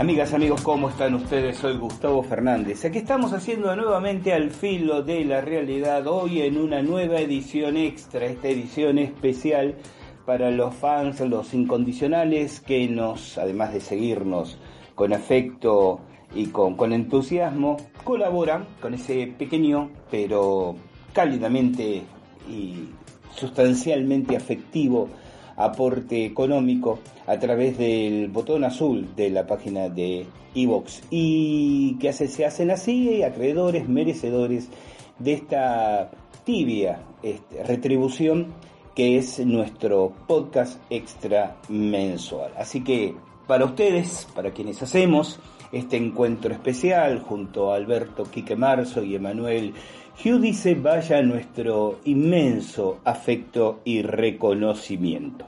Amigas, amigos, ¿cómo están ustedes? Soy Gustavo Fernández. Aquí estamos haciendo nuevamente al filo de la realidad, hoy en una nueva edición extra, esta edición especial para los fans, los incondicionales que nos, además de seguirnos con afecto y con, con entusiasmo, colaboran con ese pequeño pero cálidamente y sustancialmente afectivo aporte económico a través del botón azul de la página de Evox y que se hacen así acreedores merecedores de esta tibia este, retribución que es nuestro podcast extra mensual. Así que para ustedes, para quienes hacemos este encuentro especial junto a Alberto Quique Marzo y Emanuel dice vaya nuestro inmenso afecto y reconocimiento.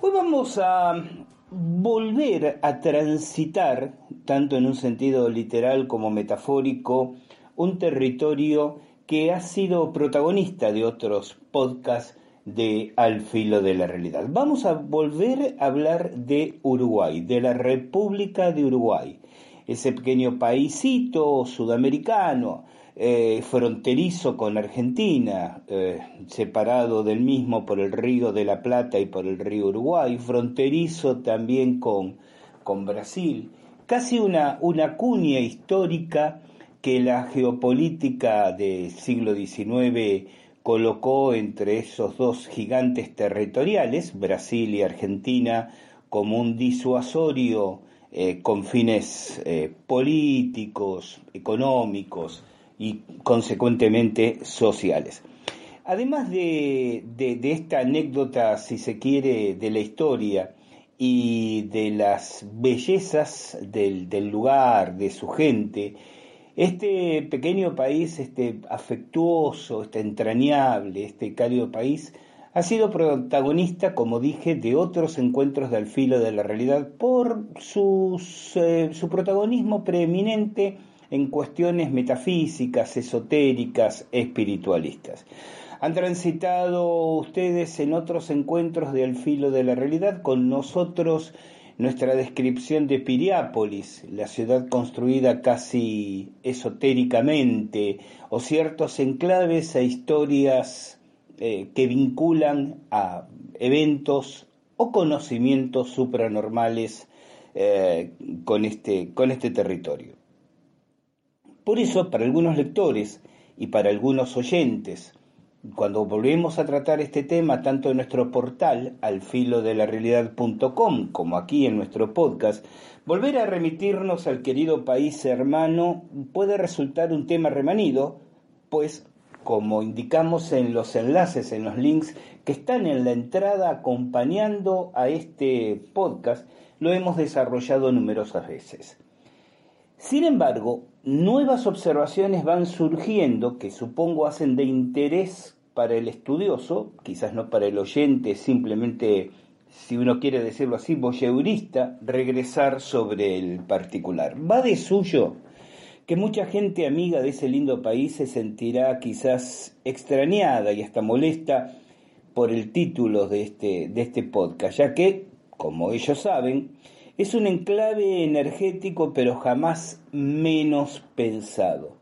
Hoy vamos a volver a transitar, tanto en un sentido literal como metafórico, un territorio que ha sido protagonista de otros podcasts de Al filo de la realidad. Vamos a volver a hablar de Uruguay, de la República de Uruguay, ese pequeño paísito sudamericano eh, fronterizo con Argentina, eh, separado del mismo por el río de la Plata y por el río Uruguay, fronterizo también con, con Brasil, casi una, una cuña histórica que la geopolítica del siglo XIX colocó entre esos dos gigantes territoriales, Brasil y Argentina, como un disuasorio eh, con fines políticos, económicos, y consecuentemente sociales. Además de, esta anécdota, si se quiere, de la historia y de las bellezas del, del lugar, de su gente, este pequeño país, este afectuoso, este entrañable, este cálido país, ha sido protagonista, como dije, de otros encuentros del filo de la realidad por sus, eh, su protagonismo preeminente en cuestiones metafísicas, esotéricas, espiritualistas. Han transitado ustedes en otros encuentros de Al filo de la realidad con nosotros nuestra descripción de Piriápolis, la ciudad construida casi esotéricamente, o ciertos enclaves a historias eh, que vinculan a eventos o conocimientos supranormales eh, con, este, con este territorio. Por eso, para algunos lectores y para algunos oyentes, cuando volvemos a tratar este tema tanto en nuestro portal alfilodelarealidad.com como aquí en nuestro podcast, volver a remitirnos al querido país hermano puede resultar un tema remanido, pues como indicamos en los enlaces, en los links que están en la entrada acompañando a este podcast, lo hemos desarrollado numerosas veces. Sin embargo, nuevas observaciones van surgiendo que supongo hacen de interés para el estudioso, quizás no para el oyente simplemente si uno quiere decirlo así, voyeurista, regresar sobre el particular. Va de suyo que mucha gente amiga de ese lindo país se sentirá quizás extrañada y hasta molesta por el título de este, de este podcast, ya que, como ellos saben, es un enclave energético pero jamás menos pensado.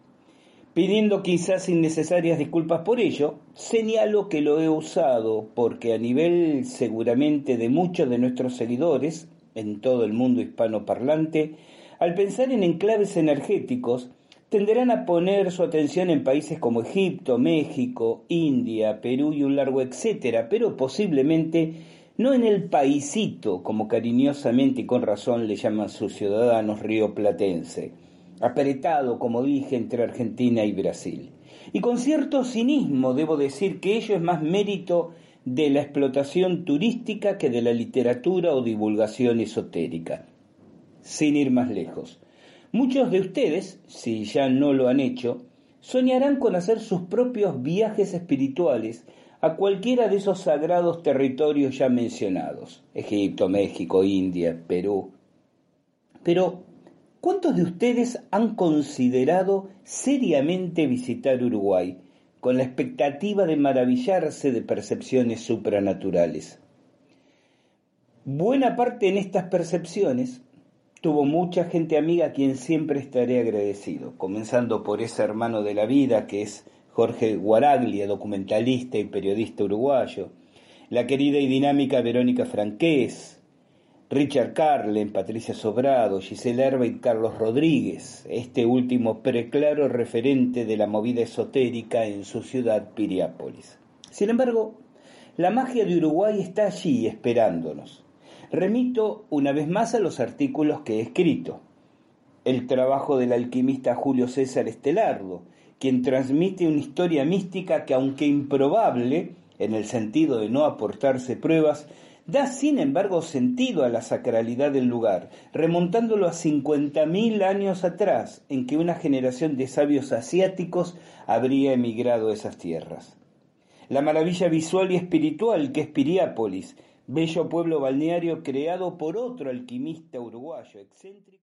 Pidiendo quizás innecesarias disculpas por ello, señalo que lo he usado porque a nivel seguramente de muchos de nuestros seguidores en todo el mundo hispanoparlante, al pensar en enclaves energéticos, tenderán a poner su atención en países como Egipto, México, India, Perú y un largo etcétera, pero posiblemente no en el paisito, como cariñosamente y con razón le llaman sus ciudadanos rioplatense apretado, como dije, entre Argentina y Brasil. Y con cierto cinismo debo decir que ello es más mérito de la explotación turística que de la literatura o divulgación esotérica. Sin ir más lejos. Muchos de ustedes, si ya no lo han hecho, soñarán con hacer sus propios viajes espirituales a cualquiera de esos sagrados territorios ya mencionados, Egipto, México, India, Perú. Pero ¿Cuántos de ustedes han considerado seriamente visitar Uruguay con la expectativa de maravillarse de percepciones supranaturales? Buena parte en estas percepciones tuvo mucha gente amiga a quien siempre estaré agradecido, comenzando por ese hermano de la vida que es Jorge Guaraglia, documentalista y periodista uruguayo, la querida y dinámica Verónica Franqués, Richard Carlen, Patricia Sobrado, Giselle Herba y Carlos Rodríguez, este último preclaro referente de la movida esotérica en su ciudad Piriápolis. Sin embargo, la magia de Uruguay está allí esperándonos. Remito una vez más a los artículos que he escrito. El trabajo del alquimista Julio César Estelardo, quien transmite una historia mística que aunque improbable, en el sentido de no aportarse pruebas, da sin embargo sentido a la sacralidad del lugar, remontándolo a 50.000 años atrás, en que una generación de sabios asiáticos habría emigrado a esas tierras. La maravilla visual y espiritual que es Piriápolis, bello pueblo balneario creado por otro alquimista uruguayo excéntrico.